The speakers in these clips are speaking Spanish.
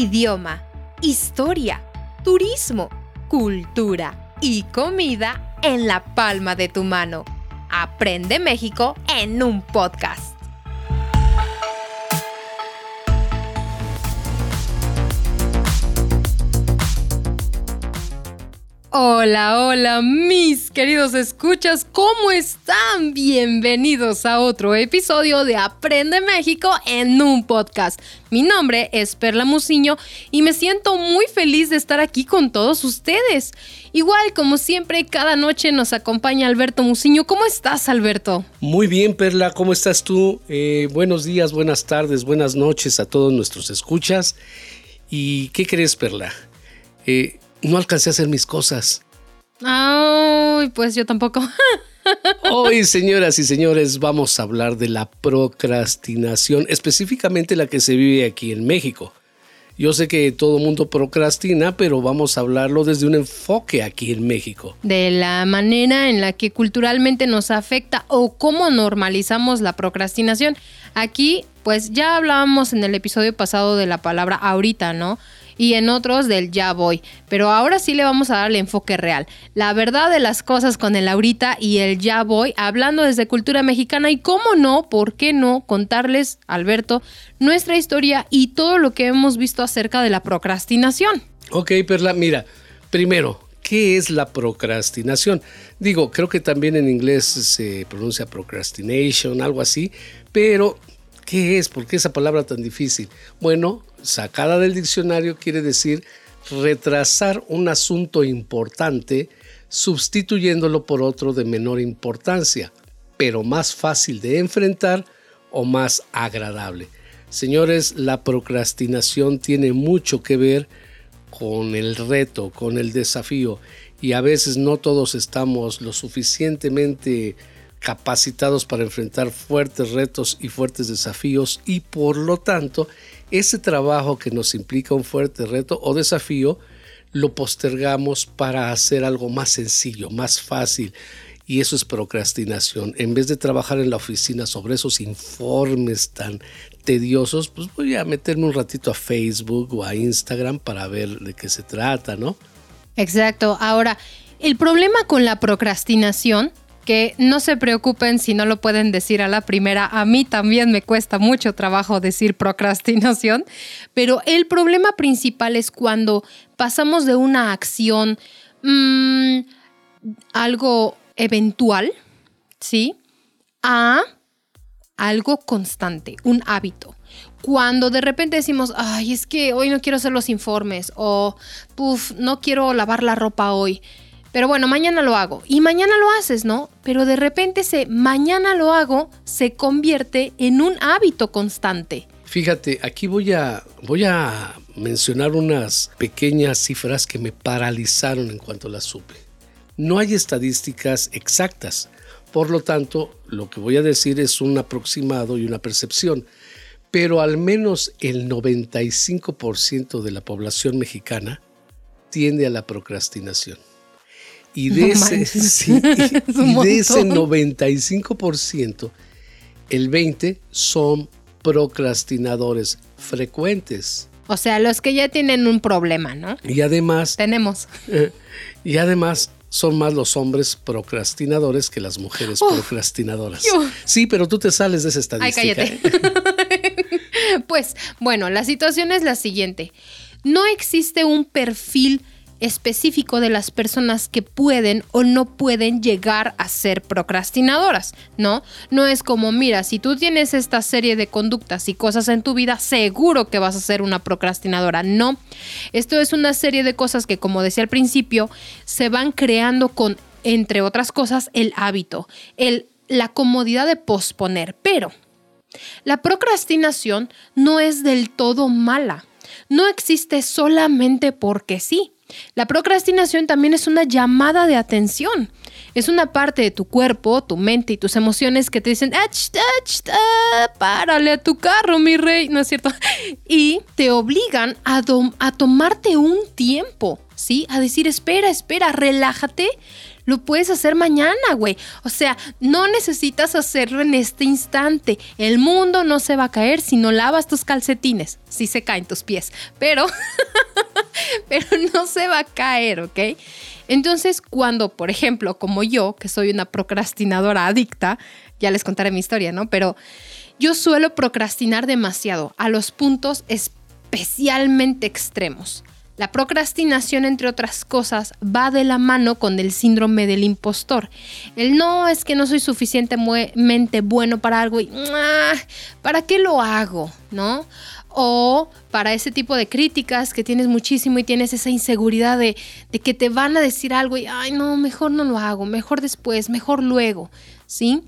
idioma, historia, turismo, cultura y comida en la palma de tu mano. Aprende México en un podcast. Hola, hola, mis queridos escuchas, ¿cómo están? Bienvenidos a otro episodio de Aprende México en un podcast. Mi nombre es Perla Musiño y me siento muy feliz de estar aquí con todos ustedes. Igual, como siempre, cada noche nos acompaña Alberto Musiño. ¿Cómo estás, Alberto? Muy bien, Perla, ¿cómo estás tú? Eh, buenos días, buenas tardes, buenas noches a todos nuestros escuchas. ¿Y qué crees, Perla? Eh, no alcancé a hacer mis cosas. Ay, pues yo tampoco. Hoy, señoras y señores, vamos a hablar de la procrastinación, específicamente la que se vive aquí en México. Yo sé que todo el mundo procrastina, pero vamos a hablarlo desde un enfoque aquí en México. De la manera en la que culturalmente nos afecta o cómo normalizamos la procrastinación. Aquí, pues ya hablábamos en el episodio pasado de la palabra ahorita, ¿no? Y en otros del ya voy. Pero ahora sí le vamos a dar el enfoque real. La verdad de las cosas con el ahorita y el ya voy, hablando desde cultura mexicana y cómo no, por qué no contarles, Alberto, nuestra historia y todo lo que hemos visto acerca de la procrastinación. Ok, Perla, mira, primero, ¿qué es la procrastinación? Digo, creo que también en inglés se pronuncia procrastination, algo así, pero ¿qué es? ¿Por qué esa palabra tan difícil? Bueno, sacada del diccionario quiere decir retrasar un asunto importante sustituyéndolo por otro de menor importancia, pero más fácil de enfrentar o más agradable. Señores, la procrastinación tiene mucho que ver con el reto, con el desafío, y a veces no todos estamos lo suficientemente capacitados para enfrentar fuertes retos y fuertes desafíos y por lo tanto ese trabajo que nos implica un fuerte reto o desafío lo postergamos para hacer algo más sencillo, más fácil. Y eso es procrastinación. En vez de trabajar en la oficina sobre esos informes tan tediosos, pues voy a meterme un ratito a Facebook o a Instagram para ver de qué se trata, ¿no? Exacto. Ahora, el problema con la procrastinación que no se preocupen si no lo pueden decir a la primera. A mí también me cuesta mucho trabajo decir procrastinación, pero el problema principal es cuando pasamos de una acción, mm, algo eventual, ¿sí? A algo constante, un hábito. Cuando de repente decimos, ay, es que hoy no quiero hacer los informes o, puff, no quiero lavar la ropa hoy pero bueno, mañana lo hago. Y mañana lo haces, ¿no? Pero de repente ese mañana lo hago se convierte en un hábito constante. Fíjate, aquí voy a, voy a mencionar unas pequeñas cifras que me paralizaron en cuanto las supe. No hay estadísticas exactas, por lo tanto, lo que voy a decir es un aproximado y una percepción, pero al menos el 95% de la población mexicana tiende a la procrastinación. Y de, ese, sí, y, de ese 95%, el 20% son procrastinadores frecuentes. O sea, los que ya tienen un problema, ¿no? Y además... Tenemos. Eh, y además son más los hombres procrastinadores que las mujeres procrastinadoras. Sí, pero tú te sales de esa estadística. Ay, cállate. pues, bueno, la situación es la siguiente. No existe un perfil específico de las personas que pueden o no pueden llegar a ser procrastinadoras, ¿no? No es como, mira, si tú tienes esta serie de conductas y cosas en tu vida, seguro que vas a ser una procrastinadora. No, esto es una serie de cosas que, como decía al principio, se van creando con, entre otras cosas, el hábito, el, la comodidad de posponer, pero... La procrastinación no es del todo mala. No existe solamente porque sí. La procrastinación también es una llamada de atención. Es una parte de tu cuerpo, tu mente y tus emociones que te dicen, ach, ach, ah, párale a tu carro, mi rey, ¿no es cierto? Y te obligan a, a tomarte un tiempo, ¿sí? A decir, espera, espera, relájate, lo puedes hacer mañana, güey. O sea, no necesitas hacerlo en este instante. El mundo no se va a caer si no lavas tus calcetines. Sí se caen tus pies, pero, pero no se va a caer, ¿ok? Entonces, cuando, por ejemplo, como yo, que soy una procrastinadora adicta, ya les contaré mi historia, ¿no? Pero yo suelo procrastinar demasiado a los puntos especialmente extremos. La procrastinación, entre otras cosas, va de la mano con el síndrome del impostor. El no es que no soy suficientemente bueno para algo y ah, ¿para qué lo hago? ¿No? O para ese tipo de críticas que tienes muchísimo y tienes esa inseguridad de, que te van a decir algo y, ay, no, mejor no lo hago, mejor después, mejor luego, ¿sí?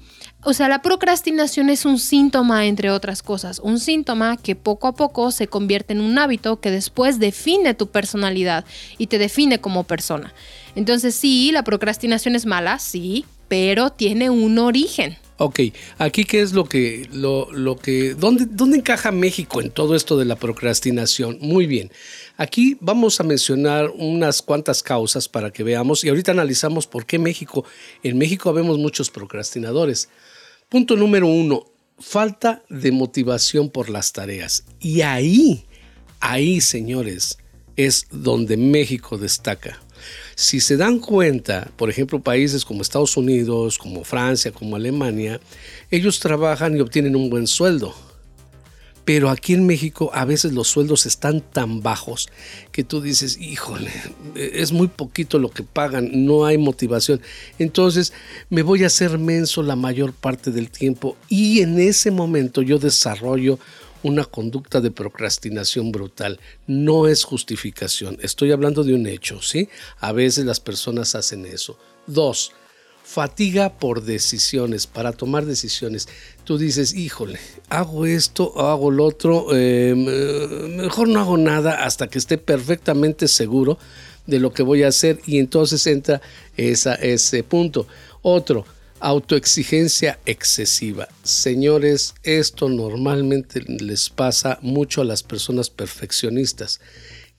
O sea, la procrastinación es un síntoma, entre otras cosas, un síntoma que poco a poco se convierte en un hábito que después define tu personalidad y te define como persona. Entonces sí, la procrastinación es mala, sí, pero tiene un origen. Ok, aquí qué es lo que, lo, lo que, ¿dónde, ¿dónde encaja México en todo esto de la procrastinación? Muy bien. Aquí vamos a mencionar unas cuantas causas para que veamos y ahorita analizamos por qué México, en México vemos muchos procrastinadores. Punto número uno, falta de motivación por las tareas. Y ahí, ahí, señores, es donde México destaca. Si se dan cuenta, por ejemplo, países como Estados Unidos, como Francia, como Alemania, ellos trabajan y obtienen un buen sueldo. Pero aquí en México a veces los sueldos están tan bajos que tú dices, híjole, es muy poquito lo que pagan, no hay motivación. Entonces me voy a hacer menso la mayor parte del tiempo y en ese momento yo desarrollo una conducta de procrastinación brutal. No es justificación, estoy hablando de un hecho, ¿sí? A veces las personas hacen eso. Dos, fatiga por decisiones, para tomar decisiones. Tú dices, híjole, hago esto, hago lo otro, em, eh, mejor no hago nada hasta que esté perfectamente seguro de lo que voy a hacer y entonces entra esa, ese punto. Otro, autoexigencia excesiva. Señores, esto normalmente les pasa mucho a las personas perfeccionistas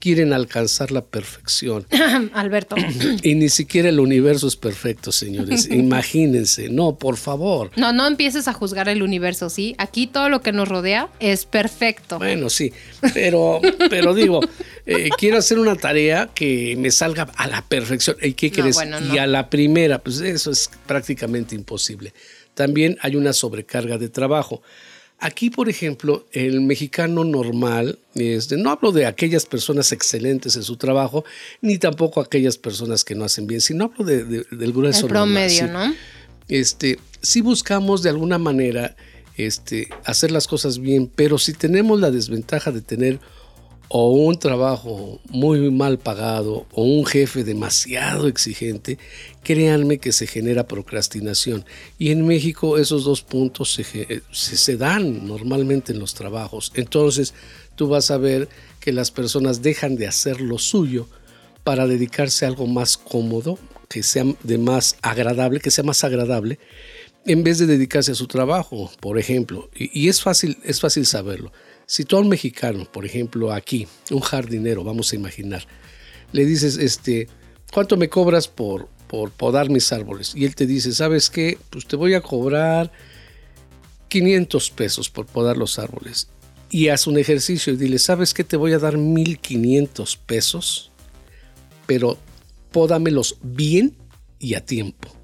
quieren alcanzar la perfección. Alberto. y ni siquiera el universo es perfecto, señores. Imagínense. No, por favor. No, no empieces a juzgar el universo, ¿sí? Aquí todo lo que nos rodea es perfecto. Bueno, sí. Pero, pero digo, eh, quiero hacer una tarea que me salga a la perfección. ¿Y qué crees? Y a la primera, pues eso es prácticamente imposible. También hay una sobrecarga de trabajo. Aquí, por ejemplo, el mexicano normal, este, no hablo de aquellas personas excelentes en su trabajo, ni tampoco aquellas personas que no hacen bien, sino hablo del grueso. El promedio, ¿no? Este, si buscamos de alguna manera este, hacer las cosas bien, pero si tenemos la desventaja de tener o un trabajo muy mal pagado o un jefe demasiado exigente, créanme que se genera procrastinación. Y en México esos dos puntos se, dan normalmente en los trabajos. Entonces tú vas a ver que las personas dejan de hacer lo suyo para dedicarse a algo más cómodo, que sea de más agradable, que sea más agradable, en vez de dedicarse a su trabajo, por ejemplo. Y, y es fácil, es fácil saberlo. Si tú a un mexicano, por ejemplo, aquí, un jardinero, vamos a imaginar, le dices, este, ¿cuánto me cobras por, por podar mis árboles? Y él te dice, ¿sabes qué? Pues te voy a cobrar 500 pesos por podar los árboles. Y haz un ejercicio y dile, ¿sabes qué? Te voy a dar 1500 pesos, pero pódamelos bien y a tiempo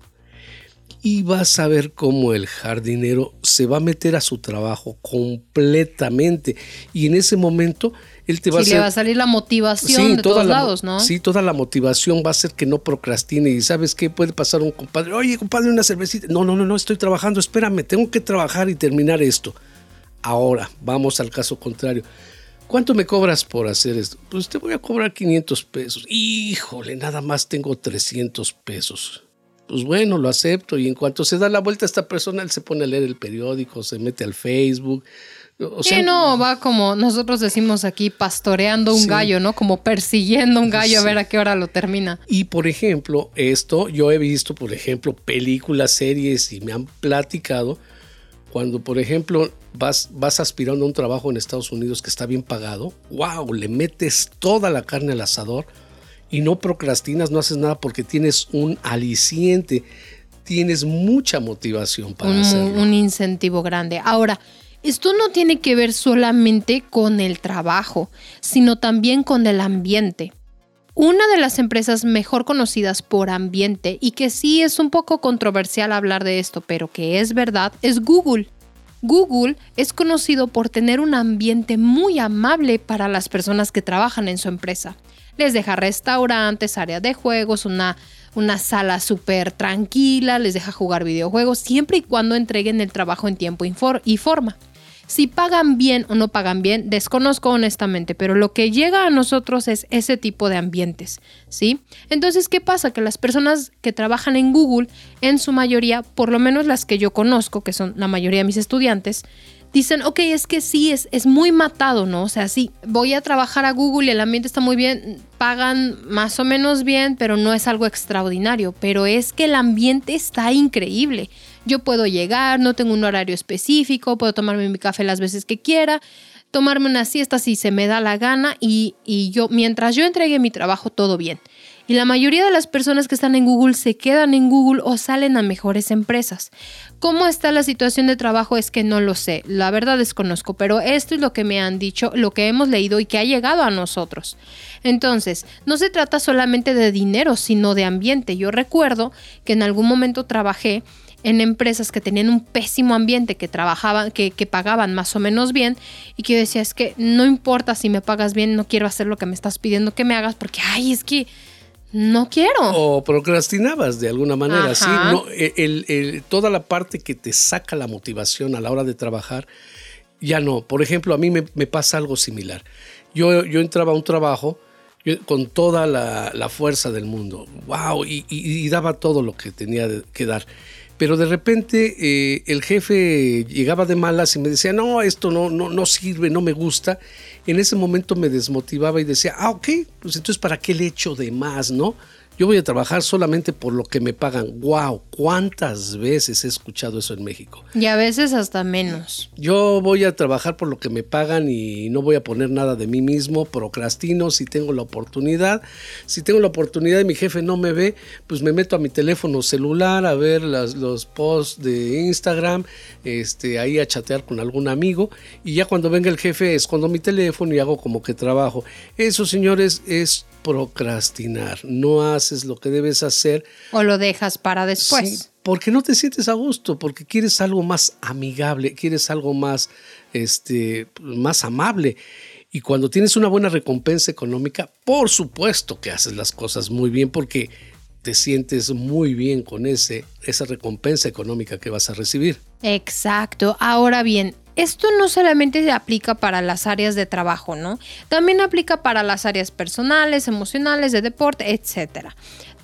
y vas a ver cómo el jardinero se va a meter a su trabajo completamente y en ese momento él te va a hacer... le va a salir la motivación de todos lados, ¿no? Sí, toda la motivación va a hacer que no procrastine y sabes qué puede pasar un compadre, oye compadre, una cervecita, no, no, no, no, estoy trabajando, espérame, tengo que trabajar y terminar esto. Ahora, vamos al caso contrario. ¿Cuánto me cobras por hacer esto? Pues te voy a cobrar 500 pesos. Híjole, nada más tengo 300 pesos pues bueno, lo acepto. Y en cuanto se da la vuelta a esta persona, él se pone a leer el periódico, se mete al Facebook. O sea, no, va como nosotros decimos aquí, pastoreando un gallo, ¿no? Como persiguiendo un gallo a ver a qué hora lo termina. Y por ejemplo, esto, yo he visto, por ejemplo, películas, series y me han platicado cuando, por ejemplo, vas, vas aspirando a un trabajo en Estados Unidos que está bien pagado, wow, le metes toda la carne al asador y no procrastinas, no haces nada porque tienes un aliciente, tienes mucha motivación para un, hacerlo. Un incentivo grande. Ahora, esto no tiene que ver solamente con el trabajo, sino también con el ambiente. Una de las empresas mejor conocidas por ambiente y que sí es un poco controversial hablar de esto, pero que es verdad, es Google. Google es conocido por tener un ambiente muy amable para las personas que trabajan en su empresa. Les deja restaurantes, área de juegos, una, una sala súper tranquila, les deja jugar videojuegos, siempre y cuando entreguen el trabajo en tiempo y forma. Si pagan bien o no pagan bien, desconozco honestamente, pero lo que llega a nosotros es ese tipo de ambientes, ¿sí? Entonces, ¿qué pasa? Que las personas que trabajan en Google, en su mayoría, por lo menos las que yo conozco, que son la mayoría de mis estudiantes, dicen, ok, es que sí, es, es muy matado, ¿no? O sea, sí, voy a trabajar a Google y el ambiente está muy bien, pagan más o menos bien, pero no es algo extraordinario, pero es que el ambiente está increíble. Yo puedo llegar, no tengo un horario específico, puedo tomarme mi café las veces que quiera, tomarme una siesta si se me da la gana y, y yo, mientras yo entregue mi trabajo, todo bien. Y la mayoría de las personas que están en Google se quedan en Google o salen a mejores empresas. ¿Cómo está la situación de trabajo? Es que no lo sé, la verdad desconozco, pero esto es lo que me han dicho, lo que hemos leído y que ha llegado a nosotros. Entonces, no se trata solamente de dinero, sino de ambiente. Yo recuerdo que en algún momento trabajé en empresas que tenían un pésimo ambiente, que trabajaban, que, pagaban más o menos bien, y que yo decía, es que no importa si me pagas bien, no quiero hacer lo que me estás pidiendo que me hagas, porque, ay, es que no quiero. O procrastinabas de alguna manera, sí. No, el, toda la parte que te saca la motivación a la hora de trabajar, ya no. Por ejemplo, a mí me, pasa algo similar. Yo, yo entraba a un trabajo con toda la, fuerza del mundo, wow, y, daba todo lo que tenía que dar. Pero de repente eh, el jefe llegaba de malas y me decía, no, esto no, no, no sirve, no me gusta en ese momento me desmotivaba y decía, ah, ok, pues entonces ¿para qué le echo de más, no? Yo voy a trabajar solamente por lo que me pagan. ¡Wow! ¿Cuántas veces he escuchado eso en México? Y a veces hasta menos. Yo voy a trabajar por lo que me pagan y no voy a poner nada de mí mismo. Procrastino si tengo la oportunidad. Si tengo la oportunidad y mi jefe no me ve, pues me meto a mi teléfono celular a ver los posts de Instagram, este, ahí a chatear con algún amigo. Y ya cuando venga el jefe escondo mi teléfono y hago como que trabajo. Eso, señores, es procrastinar, no haces lo que debes hacer. O lo dejas para después. porque no te sientes a gusto, porque quieres algo más amigable, quieres algo más, este, más amable. Y cuando tienes una buena recompensa económica, por supuesto que haces las cosas muy bien porque te sientes muy bien con ese, esa recompensa económica que vas a recibir. Exacto. Ahora bien, esto no solamente se aplica para las áreas de trabajo, ¿no? También aplica para las áreas personales, emocionales, de deporte, etc.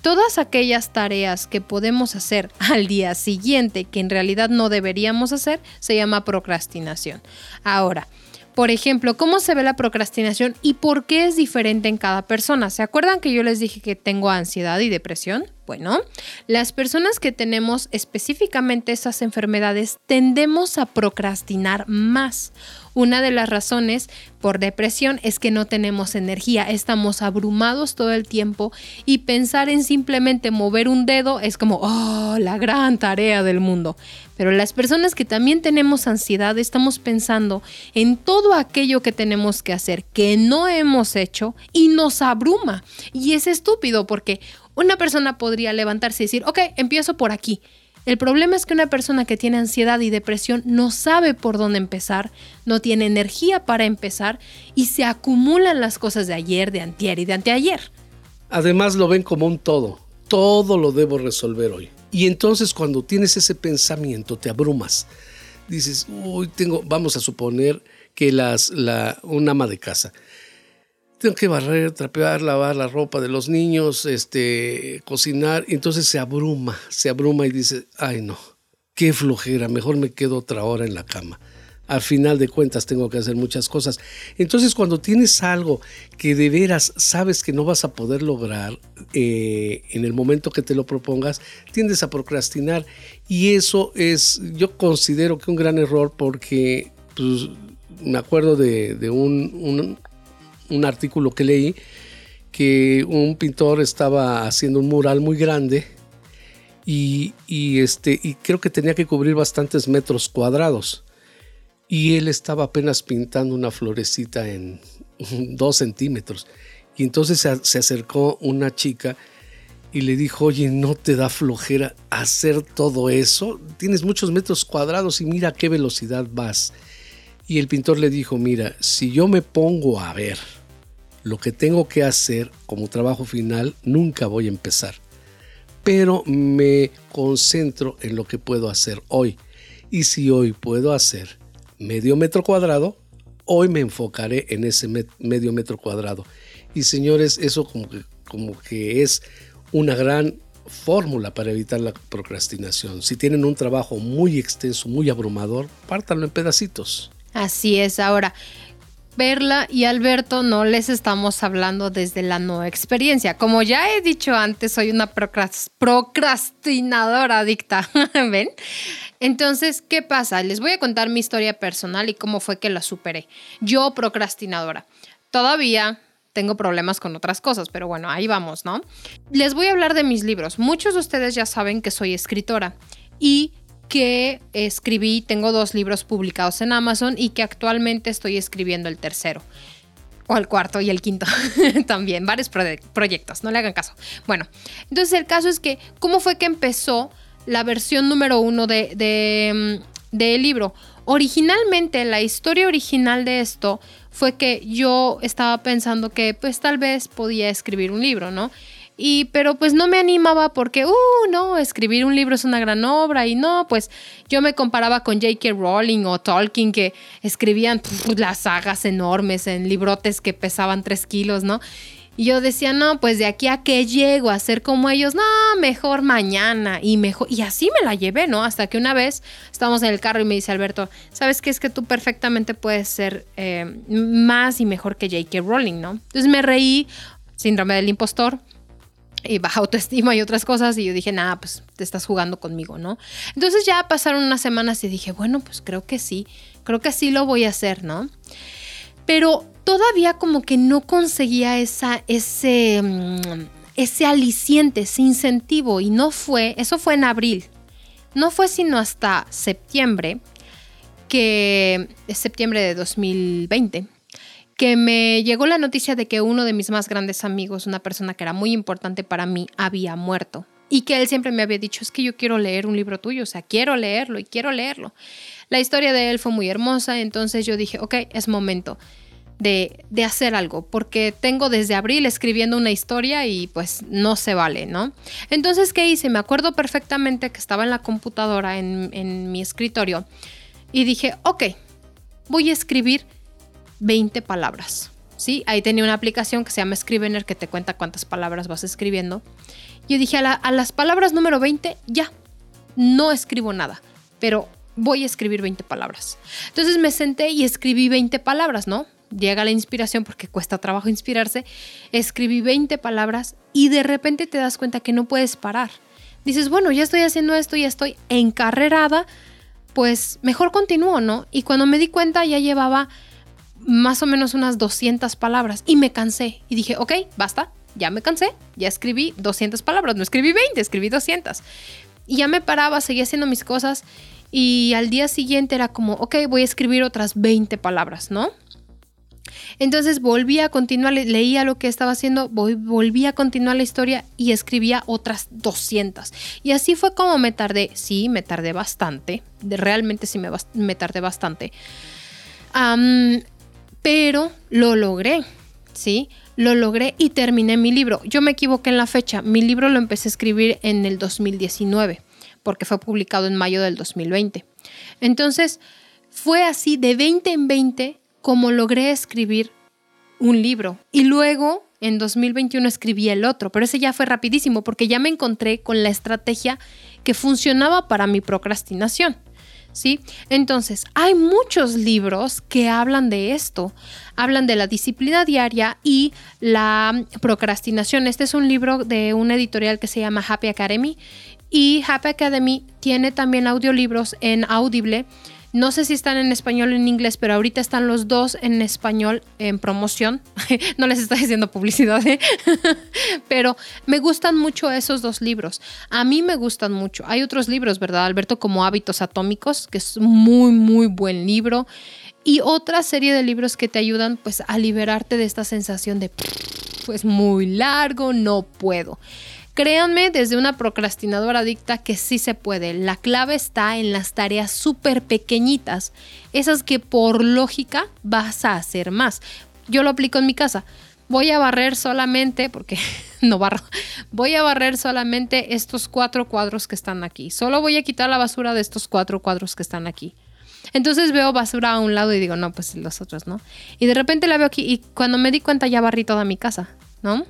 Todas aquellas tareas que podemos hacer al día siguiente que en realidad no deberíamos hacer se llama procrastinación. Ahora, por ejemplo, ¿cómo se ve la procrastinación y por qué es diferente en cada persona? ¿Se acuerdan que yo les dije que tengo ansiedad y depresión? Bueno, las personas que tenemos específicamente esas enfermedades tendemos a procrastinar más. Una de las razones por depresión es que no tenemos energía, estamos abrumados todo el tiempo y pensar en simplemente mover un dedo es como, oh, la gran tarea del mundo. Pero las personas que también tenemos ansiedad estamos pensando en todo aquello que tenemos que hacer, que no hemos hecho y nos abruma. Y es estúpido porque una persona podría levantarse y decir, ok, empiezo por aquí. El problema es que una persona que tiene ansiedad y depresión no sabe por dónde empezar, no tiene energía para empezar y se acumulan las cosas de ayer, de antier y de anteayer. Además lo ven como un todo. Todo lo debo resolver hoy. Y entonces cuando tienes ese pensamiento te abrumas. Dices, uy, tengo, vamos a suponer que las, la, un ama de casa tengo que barrer, trapear, lavar la ropa de los niños, este, cocinar, entonces se abruma, se abruma y dice, ay no, qué flojera, mejor me quedo otra hora en la cama. Al final de cuentas tengo que hacer muchas cosas. Entonces cuando tienes algo que de veras sabes que no vas a poder lograr eh, en el momento que te lo propongas, tiendes a procrastinar. Y eso es, yo considero que un gran error porque pues, me acuerdo de, un artículo que leí que un pintor estaba haciendo un mural muy grande y, este, y creo que tenía que cubrir bastantes metros cuadrados. Y él estaba apenas pintando una florecita en dos centímetros. Y entonces se, acercó una chica y le dijo, oye, ¿no te da flojera hacer todo eso? Tienes muchos metros cuadrados y mira qué velocidad vas. Y el pintor le dijo, mira, si yo me pongo a ver lo que tengo que hacer como trabajo final, nunca voy a empezar pero me concentro en lo que puedo hacer hoy. Y si hoy puedo hacer medio metro cuadrado, hoy me enfocaré en ese medio metro cuadrado. Y señores, eso como que, como que es una gran fórmula para evitar la procrastinación. Si tienen un trabajo muy extenso, muy abrumador, pártanlo en pedacitos. Así es. Ahora, Verla y Alberto no les estamos hablando desde la no experiencia. Como ya he dicho antes, soy una procrastinadora adicta, ¿ven? Entonces, ¿qué pasa? Les voy a contar mi historia personal y cómo fue que la superé. Yo procrastinadora. Todavía tengo problemas con otras cosas, pero bueno, ahí vamos, ¿no? Les voy a hablar de mis libros. Muchos de ustedes ya saben que soy escritora y que escribí, tengo dos libros publicados en Amazon y que actualmente estoy escribiendo el tercero. O el cuarto y el quinto también, varios proyectos, no le hagan caso. Bueno, entonces el caso es que, ¿cómo fue que empezó la versión número uno de, de, mm, del libro? Originalmente, la historia original de esto fue que yo estaba pensando que pues tal vez podía escribir un libro, ¿no? Y, pero pues no me animaba porque, uh, no, escribir un libro es una gran obra y no, pues yo me comparaba con J.K. Rowling o Tolkien que escribían las sagas enormes en librotes que pesaban tres kilos, ¿no? Y yo decía, no, pues de aquí a que llego a ser como ellos, no, mejor mañana y mejor. Y así me la llevé, ¿no? Hasta que una vez estábamos en el carro y me dice Alberto, ¿sabes qué? Es que tú perfectamente puedes ser eh, más y mejor que J.K. Rowling, ¿no? Entonces me reí, síndrome del impostor, y baja autoestima y otras cosas. Y yo dije, nada, pues te estás jugando conmigo, ¿no? Entonces ya pasaron unas semanas y dije, bueno, pues creo que sí, creo que sí lo voy a hacer, ¿no? Pero todavía como que no conseguía esa, ese, mm, ese aliciente, ese incentivo. Y no fue, eso fue en abril. No fue sino hasta septiembre, que es septiembre de 2020 que me llegó la noticia de que uno de mis más grandes amigos, una persona que era muy importante para mí, había muerto. Y que él siempre me había dicho, es que yo quiero leer un libro tuyo, o sea, quiero leerlo y quiero leerlo. La historia de él fue muy hermosa, entonces yo dije, ok, es momento de, de hacer algo, porque tengo desde abril escribiendo una historia y pues no se vale, ¿no? Entonces, ¿qué hice? Me acuerdo perfectamente que estaba en la computadora, en, en mi escritorio, y dije, ok, voy a escribir 20 palabras. ¿sí? Ahí tenía una aplicación que se llama Scrivener que te cuenta cuántas palabras vas escribiendo. Yo dije, a, las palabras número 20, ya, no escribo nada, pero voy a escribir 20 palabras. Entonces me senté y escribí 20 palabras, ¿no? Llega la inspiración porque cuesta trabajo inspirarse. Escribí 20 palabras y de repente te das cuenta que no puedes parar. Dices, bueno, ya estoy haciendo esto, ya estoy encarrerada, pues mejor continúo, ¿no? Y cuando me di cuenta ya llevaba más o menos unas 200 palabras y me cansé y dije, ok, basta, ya me cansé, ya escribí 200 palabras, no escribí 20, escribí 200. Y ya me paraba, seguía haciendo mis cosas y al día siguiente era como, ok, voy a escribir otras 20 palabras, ¿no? Entonces volví a continuar, leía lo que estaba haciendo, volví a continuar la historia y escribía otras 200. Y así fue como me tardé, sí, me tardé bastante, realmente sí me, me tardé bastante pero lo logré, ¿sí? Lo logré y terminé mi libro. Yo me equivoqué en la fecha. Mi libro lo empecé a escribir en el 2019, porque fue publicado en mayo del 2020. Entonces, fue así de 20 en 20 como logré escribir un libro. Y luego, en 2021, escribí el otro, pero ese ya fue rapidísimo porque ya me encontré con la estrategia que funcionaba para mi procrastinación. Entonces, hay muchos libros que hablan de esto, hablan de la disciplina diaria y la procrastinación. Este es un libro de una editorial que se llama Happy Academy y Happy Academy tiene también audiolibros en Audible. No sé si están en español o en inglés, pero ahorita están los dos en español en promoción. no les estoy haciendo publicidad, ¿eh? pero me gustan mucho esos dos libros. A mí me gustan mucho. Hay otros libros, ¿verdad, Alberto? Como Hábitos Atómicos, que es muy, muy buen libro. Y otra serie de libros que te ayudan pues a liberarte de esta sensación de pues muy largo, no puedo. Créanme, desde una procrastinadora adicta que sí se puede. La clave está en las tareas súper pequeñitas, esas que por lógica vas a hacer más. Yo lo aplico en mi casa. Voy a barrer solamente, porque no barro, voy a barrer solamente estos cuatro cuadros que están aquí. Solo voy a quitar la basura de estos cuatro cuadros que están aquí. Entonces veo basura a un lado y digo, no, pues los otros, ¿no? Y de repente la veo aquí y cuando me di cuenta ya barrí toda mi casa, ¿no?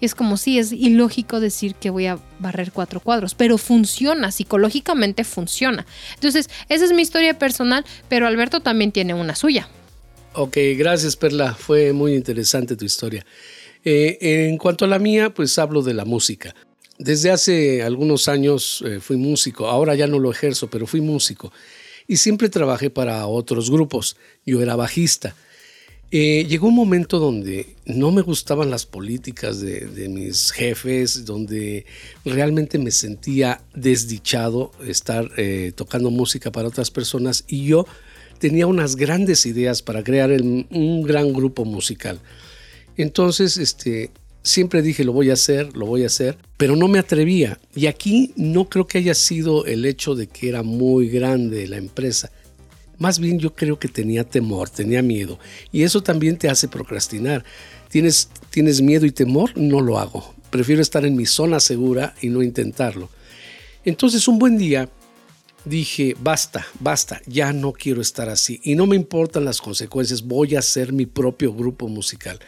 Y es como si es ilógico decir que voy a barrer cuatro cuadros, pero funciona, psicológicamente funciona. Entonces, esa es mi historia personal, pero Alberto también tiene una suya. Ok, gracias Perla, fue muy interesante tu historia. Eh, en cuanto a la mía, pues hablo de la música. Desde hace algunos años eh, fui músico, ahora ya no lo ejerzo, pero fui músico. Y siempre trabajé para otros grupos. Yo era bajista. Eh, llegó un momento donde no me gustaban las políticas de, mis jefes, donde realmente me sentía desdichado estar eh, tocando música para otras personas y yo tenía unas grandes ideas para crear un gran grupo musical. Entonces, este, siempre dije lo voy a hacer, lo voy a hacer, pero no me atrevía. Y aquí no creo que haya sido el hecho de que era muy grande la empresa, más bien yo creo que tenía temor, tenía miedo. Y eso también te hace procrastinar. ¿Tienes, tienes miedo y temor? No lo hago. Prefiero estar en mi zona segura y no intentarlo. Entonces un buen día dije, basta, basta, ya no quiero estar así. Y no me importan las consecuencias, voy a hacer mi propio grupo musical.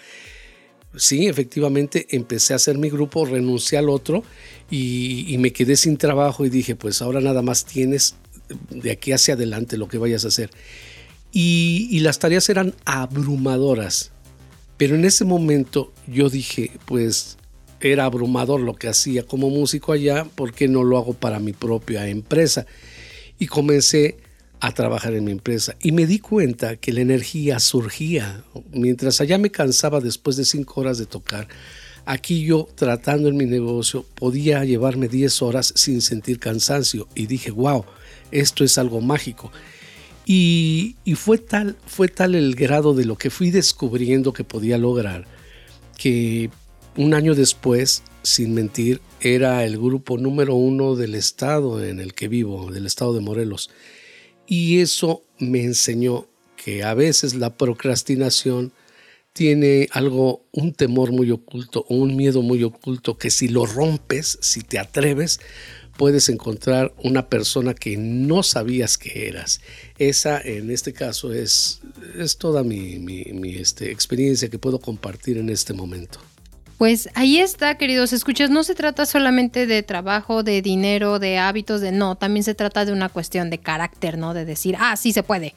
Sí, efectivamente empecé a hacer mi grupo, renuncié al otro y, y me quedé sin trabajo y dije, pues ahora nada más tienes de aquí hacia adelante lo que vayas a hacer. Y, las tareas eran abrumadoras. Pero en ese momento yo dije, pues era abrumador lo que hacía como músico allá, ¿por qué no lo hago para mi propia empresa? Y comencé a trabajar en mi empresa y me di cuenta que la energía surgía. Mientras allá me cansaba después de cinco horas de tocar, aquí yo tratando en mi negocio podía llevarme 10 horas sin sentir cansancio y dije, wow, esto es algo mágico. Y, fue, tal, fue tal el grado de lo que fui descubriendo que podía lograr, que un año después, sin mentir, era el grupo número uno del estado en el que vivo, del estado de Morelos. Y eso me enseñó que a veces la procrastinación tiene algo, un temor muy oculto, un miedo muy oculto, que si lo rompes, si te atreves, puedes encontrar una persona que no sabías que eras. Esa, en este caso, es, es toda mi, mi, este, experiencia que puedo compartir en este momento. Pues ahí está, queridos escuchas, no se trata solamente de trabajo, de dinero, de hábitos, de no, también se trata de una cuestión de carácter, ¿no? De decir, ah, sí se puede.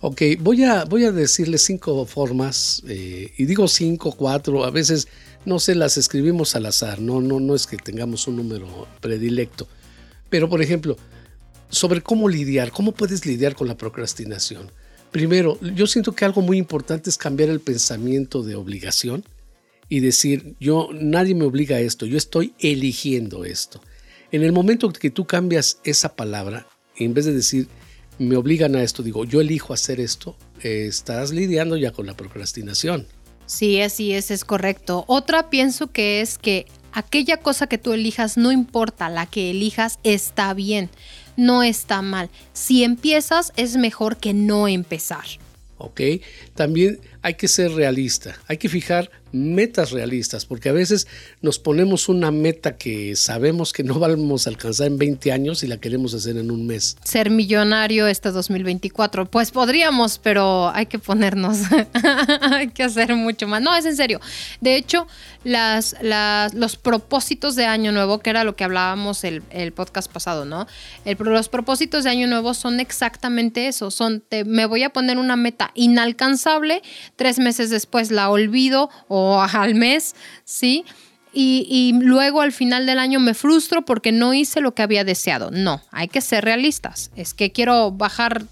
Ok, voy a, voy a decirles cinco formas, eh, y digo cinco, cuatro, a veces no se las escribimos al azar, no, no, no es que tengamos un número predilecto. Pero, por ejemplo, sobre cómo lidiar, cómo puedes lidiar con la procrastinación. Primero, yo siento que algo muy importante es cambiar el pensamiento de obligación y decir, yo nadie me obliga a esto, yo estoy eligiendo esto. En el momento que tú cambias esa palabra, en vez de decir, me obligan a esto, digo, yo elijo hacer esto, estás lidiando ya con la procrastinación. Sí, así es, es correcto. Otra pienso que es que aquella cosa que tú elijas, no importa, la que elijas está bien, no está mal. Si empiezas, es mejor que no empezar. ¿Ok? También hay que ser realista, hay que fijar metas realistas, porque a veces nos ponemos una meta que sabemos que no vamos a alcanzar en 20 años y la queremos hacer en un mes. Ser millonario este 2024, pues podríamos, pero hay que ponernos, hay que hacer mucho más. No, es en serio. De hecho, los propósitos de Año Nuevo, que era lo que hablábamos el, el podcast pasado, ¿no? Los propósitos de Año Nuevo son exactamente eso, son, me voy a poner una meta inalcanzable, tres meses después la olvido o al mes, ¿sí? Y, luego al final del año me frustro porque no hice lo que había deseado. No, hay que ser realistas. Es que quiero bajar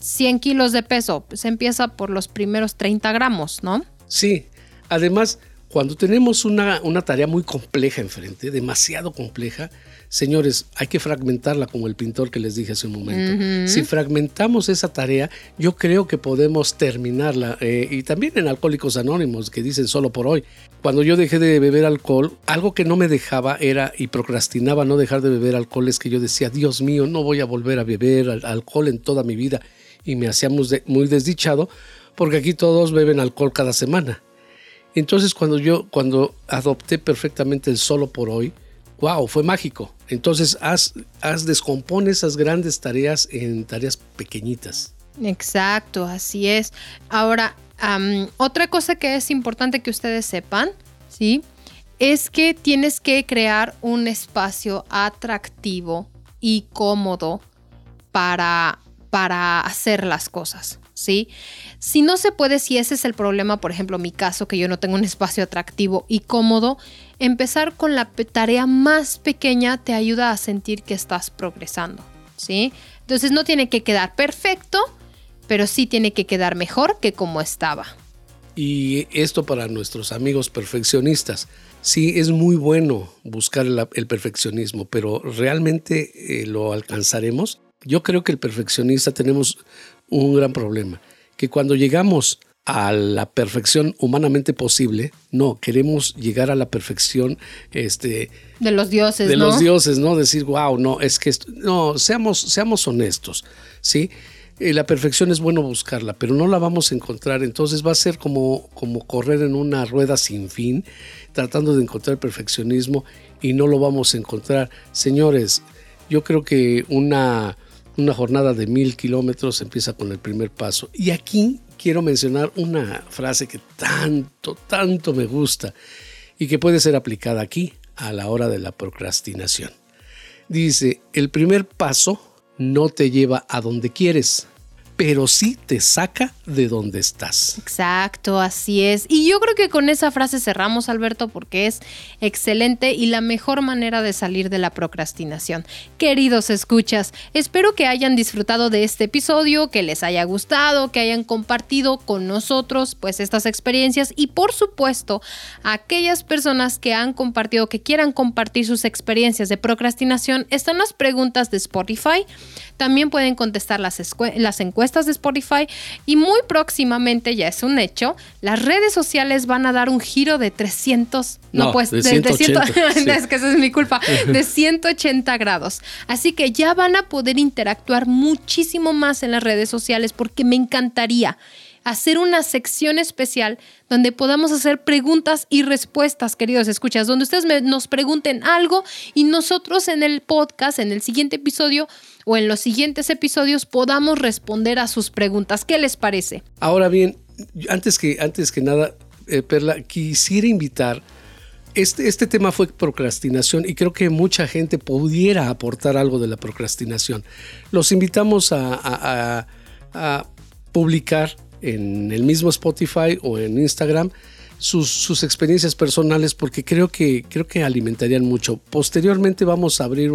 100 kilos de peso, se empieza por los primeros 30 gramos, ¿no? Sí, además, cuando tenemos una, una tarea muy compleja enfrente, demasiado compleja, Señores, hay que fragmentarla como el pintor que les dije hace un momento. Si fragmentamos esa tarea, yo creo que podemos terminarla. Eh, y también en Alcohólicos Anónimos, que dicen solo por hoy. Cuando yo dejé de beber alcohol, algo que no me dejaba era, y procrastinaba no dejar de beber alcohol, es que yo decía, Dios mío, no voy a volver a beber alcohol en toda mi vida. Y me hacía muy desdichado, porque aquí todos beben alcohol cada semana. Entonces cuando yo, cuando adopté perfectamente el solo por hoy, wow, fue mágico. Entonces, haz, haz, descompone esas grandes tareas en tareas pequeñitas. Exacto, así es. Ahora, otra cosa que es importante que ustedes sepan, ¿sí? Es que tienes que crear un espacio atractivo y cómodo para, para hacer las cosas. ¿sí? Si no se puede, si ese es el problema, por ejemplo, mi caso, que yo no tengo un espacio atractivo y cómodo, empezar con la tarea más pequeña te ayuda a sentir que estás progresando, ¿sí? Entonces no tiene que quedar perfecto, pero sí tiene que quedar mejor que como estaba. Y esto para nuestros amigos perfeccionistas. Sí, es muy bueno buscar el, perfeccionismo, pero ¿realmente eh, lo alcanzaremos? Yo creo que el perfeccionista tenemos un gran problema, que cuando llegamos a la perfección humanamente posible, no, queremos llegar a la perfección este, de los dioses, de los dioses, ¿no? Decir, wow, no, es que no, seamos, seamos honestos, ¿sí? Eh, la perfección es bueno buscarla, pero no la vamos a encontrar, entonces va a ser como, como correr en una rueda sin fin, tratando de encontrar perfeccionismo y no lo vamos a encontrar. Señores, yo creo que una una jornada de mil kilómetros empieza con el primer paso. Y aquí quiero mencionar una frase que tanto, tanto me gusta y que puede ser aplicada aquí a la hora de la procrastinación. Dice, el primer paso no te lleva a donde quieres, pero sí te saca de donde estás. Exacto, así es. Y yo creo que con esa frase cerramos, Alberto, porque es excelente y la mejor manera de salir de la procrastinación. Queridos escuchas, espero que hayan disfrutado de este episodio, que les haya gustado, que hayan compartido con nosotros pues estas experiencias y por supuesto aquellas personas que han compartido, que quieran compartir sus experiencias de procrastinación, están las preguntas de Spotify. También pueden contestar las, las encuestas de Spotify y muy próximamente, ya es un hecho, las redes sociales van a dar un giro de 300, no, pues de, 180, es que esa es mi culpa, de 180 grados. Así que ya van a poder interactuar muchísimo más en las redes sociales porque me encantaría hacer una sección especial donde podamos hacer preguntas y respuestas, queridos escuchas, donde ustedes nos pregunten algo y nosotros en el podcast, en el siguiente episodio o en los siguientes episodios podamos responder a sus preguntas. ¿Qué les parece? Ahora bien, antes que, antes que nada, eh, Perla, quisiera invitar este, este, tema fue procrastinación y creo que mucha gente pudiera aportar algo de la procrastinación. Los invitamos a publicar en el mismo Spotify o en Instagram sus, experiencias personales porque creo que, creo que alimentarían mucho. Posteriormente vamos a abrir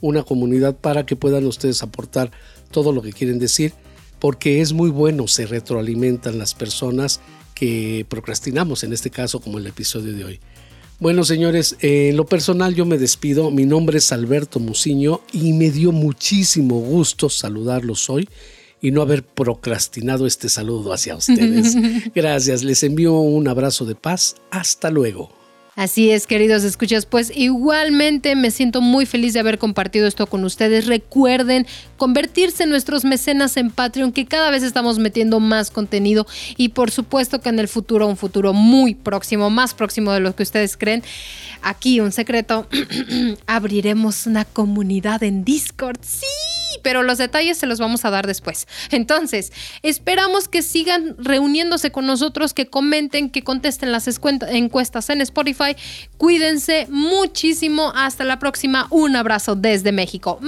una comunidad para que puedan ustedes aportar todo lo que quieren decir porque es muy bueno, se retroalimentan las personas que procrastinamos, en este caso como el episodio de hoy. Bueno, señores, en lo personal yo me despido. Mi nombre es Alberto Muciño y me dio muchísimo gusto saludarlos hoy y no haber procrastinado este saludo hacia ustedes. Gracias, les envío un abrazo de paz. Hasta luego. Así es, queridos escuchas, pues igualmente me siento muy feliz de haber compartido esto con ustedes. Recuerden convertirse en nuestros mecenas en Patreon, que cada vez estamos metiendo más contenido y por supuesto que en el futuro, un futuro muy próximo, más próximo de lo que ustedes creen, aquí un secreto, abriremos una comunidad en Discord. Sí pero los detalles se los vamos a dar después. Entonces, esperamos que sigan reuniéndose con nosotros, que comenten, que contesten las encuestas en Spotify. Cuídense muchísimo. Hasta la próxima. Un abrazo desde México.